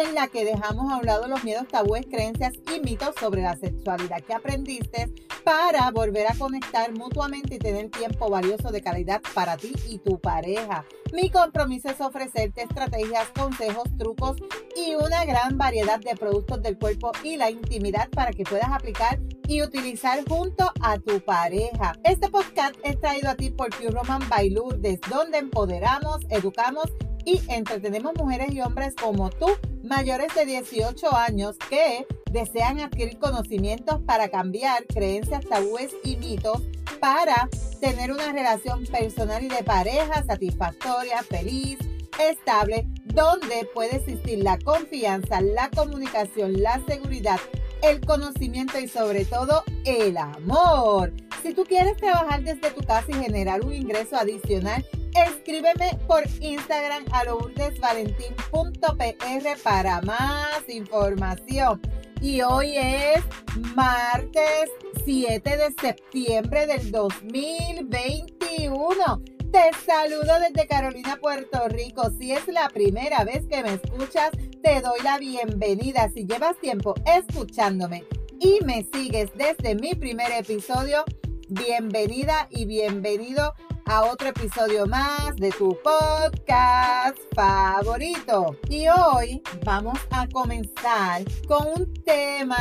en la que dejamos a un lado los miedos, tabúes, creencias y mitos sobre la sexualidad que aprendiste para volver a conectar mutuamente y tener tiempo valioso de calidad para ti y tu pareja. Mi compromiso es ofrecerte estrategias, consejos, trucos y una gran variedad de productos del cuerpo y la intimidad para que puedas aplicar y utilizar junto a tu pareja. Este podcast es traído a ti por Pure Roman by Lourdes, donde empoderamos, educamos y entretenemos mujeres y hombres como tú, mayores de 18 años, que desean adquirir conocimientos para cambiar creencias, tabúes y mitos para tener una relación personal y de pareja satisfactoria, feliz, estable, donde puede existir la confianza, la comunicación, la seguridad, el conocimiento y sobre todo el amor. Si tú quieres trabajar desde tu casa y generar un ingreso adicional, escríbeme por Instagram a lourdesvalentín.pr para más información. Y hoy es martes 7 de septiembre del 2021. Te saludo desde Carolina, Puerto Rico. Si es la primera vez que me escuchas, te doy la bienvenida. Si llevas tiempo escuchándome y me sigues desde mi primer episodio, bienvenida y bienvenido a otro episodio más de tu podcast favorito. Y hoy vamos a comenzar con un tema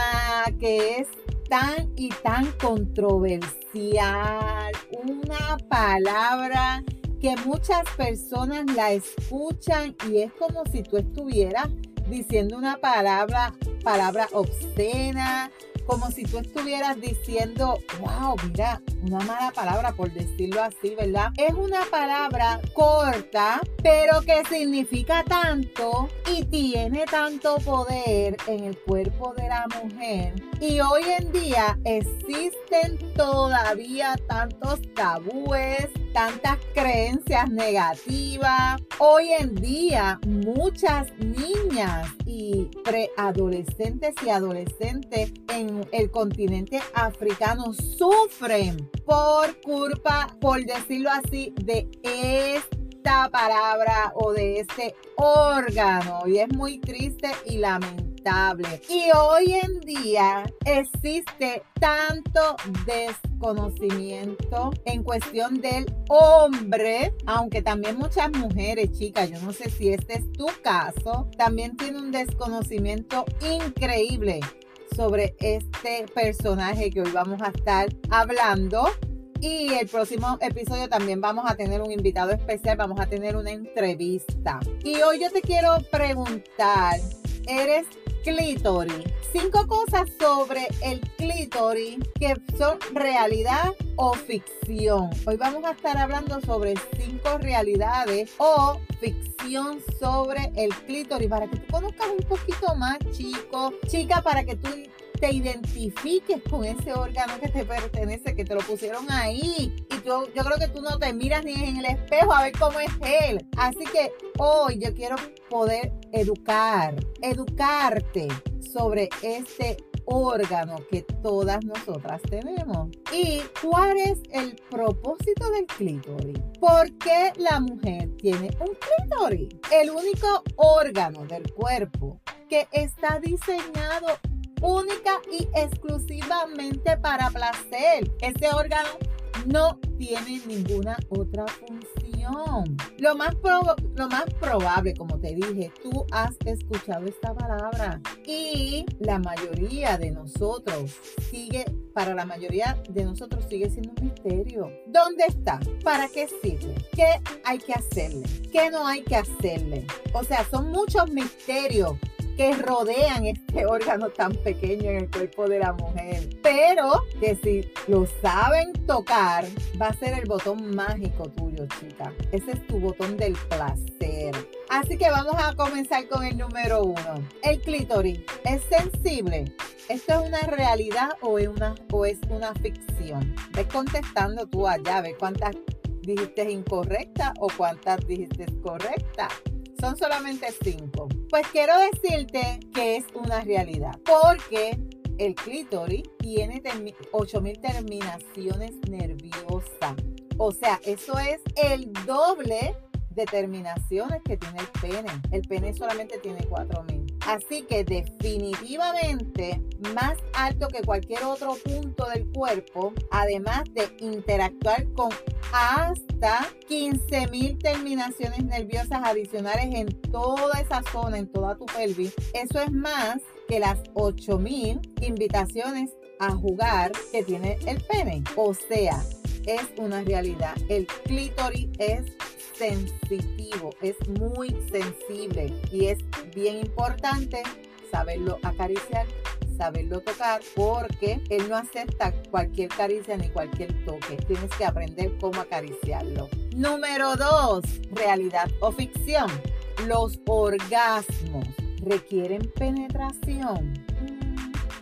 que es tan y tan controversial, una palabra que muchas personas la escuchan y es como si tú estuvieras diciendo una palabra, palabra obscena, como si tú estuvieras diciendo, wow, mira, una mala palabra por decirlo así, ¿verdad? Es una palabra corta, pero que significa tanto y tiene tanto poder en el cuerpo de la mujer. Y hoy en día existen todavía tantos tabúes, tantas creencias negativas. Hoy en día muchas niñas y preadolescentes y adolescentes en el continente africano sufren por culpa, por decirlo así, de esta palabra o de este órgano. Y es muy triste y lamentable. Y hoy en día existe tanto desconocimiento en cuestión del hombre, aunque también muchas mujeres, chicas, yo no sé si este es tu caso, también tiene un desconocimiento increíble sobre este personaje que hoy vamos a estar hablando. Y el próximo episodio también vamos a tener un invitado especial, vamos a tener una entrevista. Y hoy yo te quiero preguntar, ¿eres clítoris? Cinco cosas sobre el clítoris que son realidad o ficción. Hoy vamos a estar hablando sobre cinco realidades o ficción sobre el clítoris para que tú conozcas un poquito más, chico, chica, para que tú te identifiques con ese órgano que te pertenece, que te lo pusieron ahí. Y yo, yo creo que tú no te miras ni en el espejo a ver cómo es él. Así que hoy yo quiero poder educar, educarte sobre este órgano que todas nosotras tenemos. ¿Y cuál es el propósito del clítoris? ¿Por qué la mujer tiene un clítoris? El único órgano del cuerpo que está diseñado única y exclusivamente para placer. Ese órgano no tiene ninguna otra función. Lo más, lo más probable, como te dije, tú has escuchado esta palabra y la mayoría de nosotros sigue, para la mayoría de nosotros sigue siendo un misterio. ¿Dónde está? ¿Para qué sirve? ¿Qué hay que hacerle? ¿Qué no hay que hacerle? O sea, son muchos misterios que rodean este órgano tan pequeño en el cuerpo de la mujer. Pero que si lo saben tocar, va a ser el botón mágico tuyo, chica. Ese es tu botón del placer. Así que vamos a comenzar con el número uno. El clítoris es sensible. ¿esto es una realidad o es una, o es una ficción? Ves contestando tú allá, ves cuántas dijiste incorrectas o cuántas dijiste correctas. Son solamente cinco. Pues quiero decirte que es una realidad, porque el clítoris tiene 8000 terminaciones nerviosas. O sea, eso es el doble de terminaciones que tiene el pene. El pene solamente tiene 4000. Así que definitivamente más alto que cualquier otro punto del cuerpo, además de interactuar con hasta 15.000 terminaciones nerviosas adicionales en toda esa zona, en toda tu pelvis. Eso es más que las 8.000 invitaciones a jugar que tiene el pene. O sea, es una realidad. El clítoris es sensitivo, es muy sensible y es bien importante saberlo acariciar, saberlo tocar, porque él no acepta cualquier caricia ni cualquier toque. Tienes que aprender cómo acariciarlo. Número dos, realidad o ficción. Los orgasmos requieren penetración.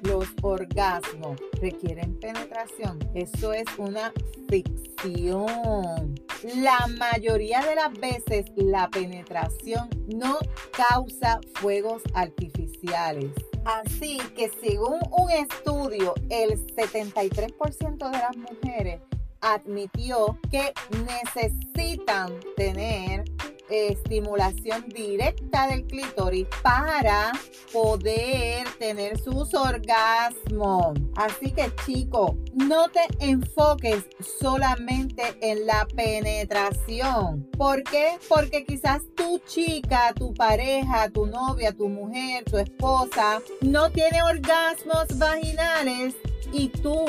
Los orgasmos requieren penetración. Eso es una ficción. La mayoría de las veces la penetración no causa fuegos artificiales. Así que según un estudio, el 73% de las mujeres admitió que necesitan tener estimulación directa del clítoris para poder tener sus orgasmos. Así que chicos, no te enfoques solamente en la penetración. ¿Por qué? Porque quizás tu chica, tu pareja, tu novia, tu mujer, tu esposa no tiene orgasmos vaginales y tú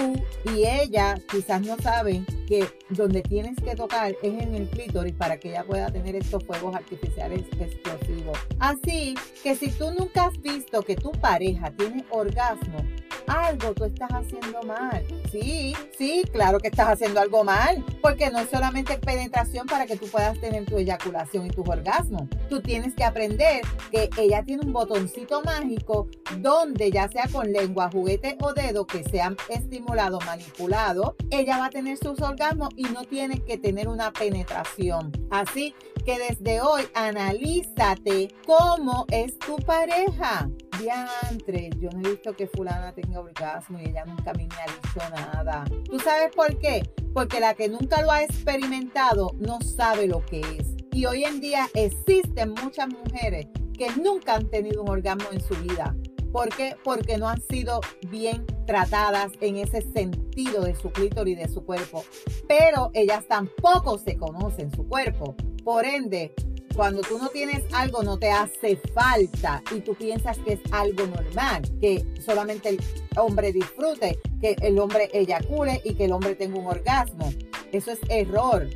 y ella quizás no saben que donde tienes que tocar es en el clítoris para que ella pueda tener estos fuegos artificiales explosivos. Así que si tú nunca has visto que tu pareja tiene orgasmo, algo tú estás haciendo mal. Sí, sí, claro que estás haciendo algo mal, porque no es solamente penetración para que tú puedas tener tu eyaculación y tu orgasmo. Tú tienes que aprender que ella tiene un botoncito mágico donde ya sea con lengua, juguete o dedo que sean estimulado, manipulado, ella va a tener sus orgasmos y no tiene que tener una penetración. Así que desde hoy analízate cómo es tu pareja. Diantre, yo no he visto que fulana tenga orgasmo y ella nunca me ha dicho nada. ¿Tú sabes por qué? Porque la que nunca lo ha experimentado no sabe lo que es. Y hoy en día existen muchas mujeres que nunca han tenido un orgasmo en su vida. ¿Por qué? Porque no han sido bien tratadas en ese sentido de su clítoris y de su cuerpo. Pero ellas tampoco se conocen su cuerpo. Por ende, cuando tú no tienes algo, no te hace falta y tú piensas que es algo normal, que solamente el hombre disfrute, que el hombre eyacule y que el hombre tenga un orgasmo. Eso es error.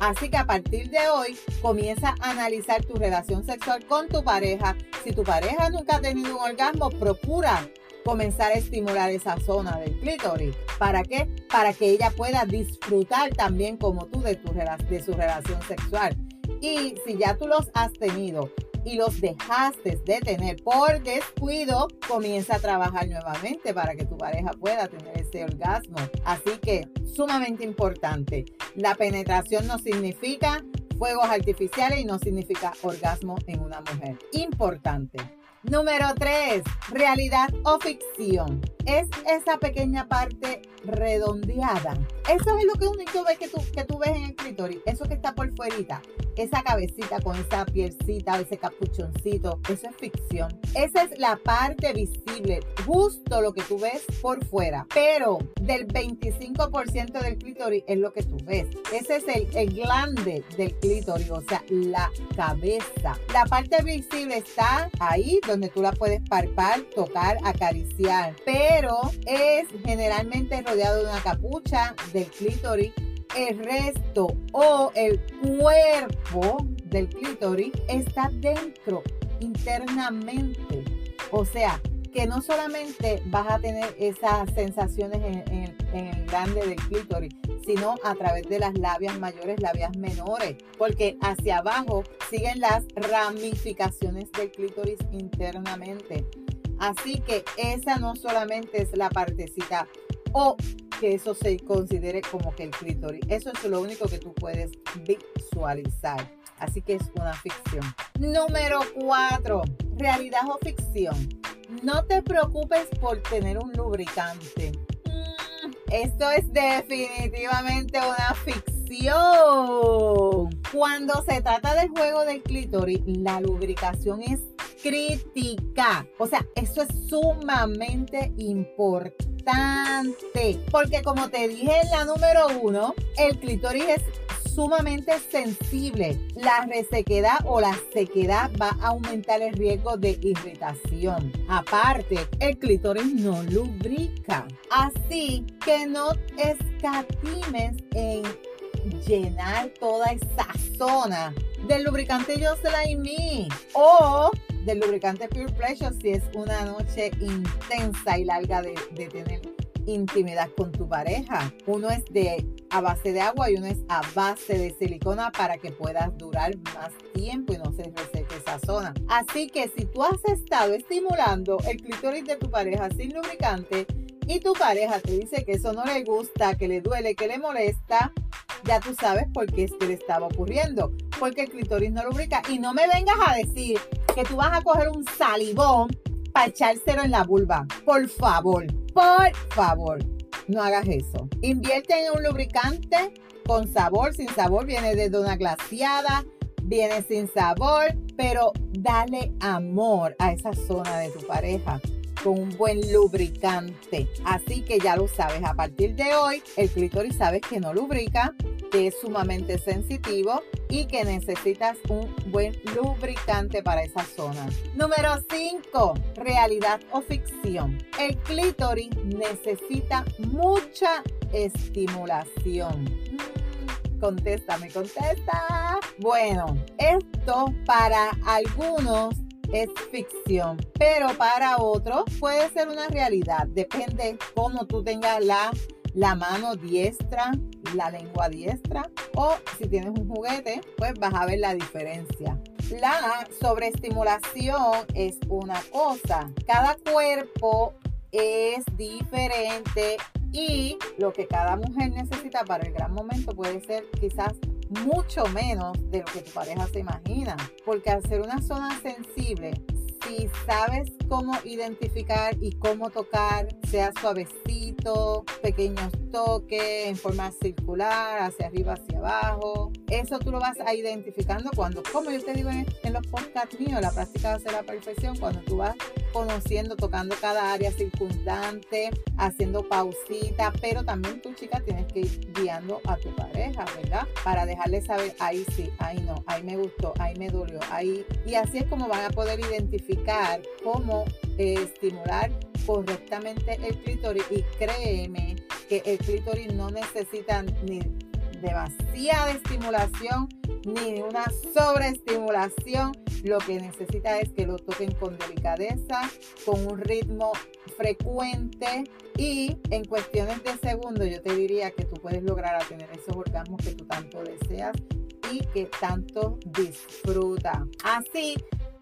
Así que a partir de hoy comienza a analizar tu relación sexual con tu pareja. Si tu pareja nunca ha tenido un orgasmo, procura comenzar a estimular esa zona del clítoris. ¿Para qué? Para que ella pueda disfrutar también como tú de, tu, de su relación sexual. Y si ya tú los has tenido y los dejaste de tener por descuido, comienza a trabajar nuevamente para que tu pareja pueda tener ese orgasmo. Así que sumamente importante. La penetración no significa fuegos artificiales y no significa orgasmo en una mujer. Importante. Número 3. Realidad o ficción. Es esa pequeña parte redondeada. Eso es lo que único ves que tú, que tú ves en el clítoris. Eso que está por fuera. Esa cabecita con esa pielcita, ese capuchoncito. Eso es ficción. Esa es la parte visible. Justo lo que tú ves por fuera. Pero del 25% del clítoris es lo que tú ves. Ese es el, el glande del clítoris. O sea, la cabeza. La parte visible está ahí donde tú la puedes palpar, tocar, acariciar. Pero es generalmente rodeado de una capucha del clítoris. El resto o el cuerpo del clítoris está dentro, internamente. O sea, que no solamente vas a tener esas sensaciones en, el grande del clítoris, sino a través de las labias mayores, labias menores, porque hacia abajo siguen las ramificaciones del clítoris internamente. Así que esa no solamente es la partecita o que eso se considere como que el clítoris. Eso es lo único que tú puedes visualizar. Así que es una ficción. Número 4. Realidad o ficción. No te preocupes por tener un lubricante. Mm, esto es definitivamente una ficción. Cuando se trata del juego del clítoris, la lubricación es crítica. O sea, eso es sumamente importante. Porque como te dije en la número uno, el clítoris es sumamente sensible. La resequedad o la sequedad va a aumentar el riesgo de irritación. Aparte, el clítoris no lubrica. Así que no escatimes en llenar toda esa zona del lubricante Jocelyn Me o del lubricante Pure Pleasure si es una noche intensa y larga de, de tener intimidad con tu pareja. Uno es de a base de agua y uno es a base de silicona para que puedas durar más tiempo y no se reseque esa zona. Así que si tú has estado estimulando el clítoris de tu pareja sin lubricante y tu pareja te dice que eso no le gusta, que le duele, que le molesta, ya tú sabes por qué es que le estaba ocurriendo. Porque el clítoris no lubrica. Y no me vengas a decir que tú vas a coger un salivón para echárselo en la vulva. Por favor. Por favor, no hagas eso. Invierte en un lubricante con sabor, sin sabor, viene desde una glaciada, viene sin sabor, pero dale amor a esa zona de tu pareja con un buen lubricante. Así que ya lo sabes, a partir de hoy el clítoris sabes que no lubrica, que es sumamente sensitivo y que necesitas un buen lubricante para esa zona. Número 5, realidad o ficción. El clítoris necesita mucha estimulación. Mm, contéstame, contesta. Bueno, esto para algunos es ficción, pero para otros puede ser una realidad. Depende cómo tú tengas la, la mano diestra, la lengua diestra o si tienes un juguete, pues vas a ver la diferencia. La sobreestimulación es una cosa. Cada cuerpo es diferente y lo que cada mujer necesita para el gran momento puede ser quizás mucho menos de lo que tu pareja se imagina. Porque al ser una zona sensible, si sabes cómo identificar y cómo tocar, sea suavecito, pequeños toques en forma circular, hacia arriba, hacia abajo, eso tú lo vas a identificando cuando, como yo te digo en, los podcasts míos, la práctica hace la perfección, cuando tú vas conociendo, tocando cada área circundante, haciendo pausitas, pero también tú chica tienes que ir guiando a tu pareja, ¿verdad? Para dejarle saber, ahí sí, ahí no, ahí me gustó, ahí me dolió, ahí. Y así es como van a poder identificar cómo eh, estimular correctamente el clítoris y créeme que el clítoris no necesita ni demasiada estimulación ni una sobreestimulación. Lo que necesita es que lo toquen con delicadeza, con un ritmo frecuente y en cuestiones de segundos yo te diría que tú puedes lograr a tener esos orgasmos que tú tanto deseas y que tanto disfruta. Así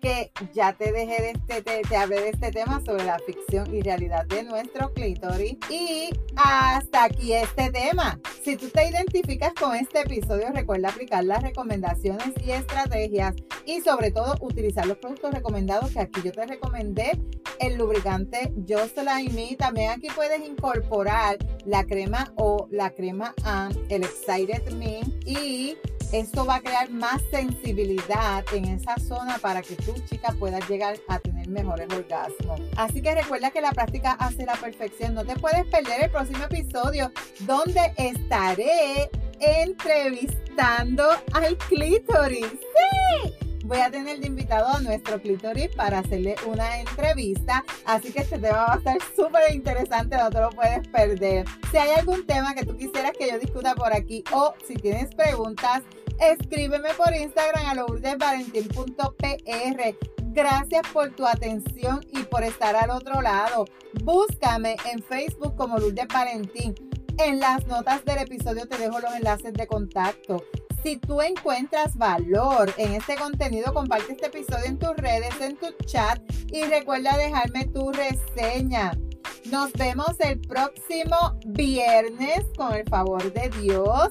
que ya te dejé de este, te, te, hablé de este tema sobre la ficción y realidad de nuestro clítoris. Y hasta aquí este tema. Si tú te identificas con este episodio, recuerda aplicar las recomendaciones y estrategias y sobre todo utilizar los productos recomendados que aquí yo te recomendé. El lubricante Jocelyn Me. También aquí puedes incorporar la crema o la crema AM, el Excited Me y esto va a crear más sensibilidad en esa zona para que tu chica pueda llegar a tener mejores orgasmos. Así que recuerda que la práctica hace la perfección. No te puedes perder el próximo episodio donde estaré entrevistando al clítoris. ¡Sí! voy a tener de invitado a nuestro clítoris para hacerle una entrevista. Así que este tema va a estar súper interesante, no te lo puedes perder. Si hay algún tema que tú quisieras que yo discuta por aquí o si tienes preguntas, escríbeme por Instagram a lourdesvalentín.pr. Gracias por tu atención y por estar al otro lado. Búscame en Facebook como Lourdes Valentín. En las notas del episodio te dejo los enlaces de contacto. Si tú encuentras valor en este contenido, comparte este episodio en tus redes, en tu chat y recuerda dejarme tu reseña. Nos vemos el próximo viernes con el favor de Dios.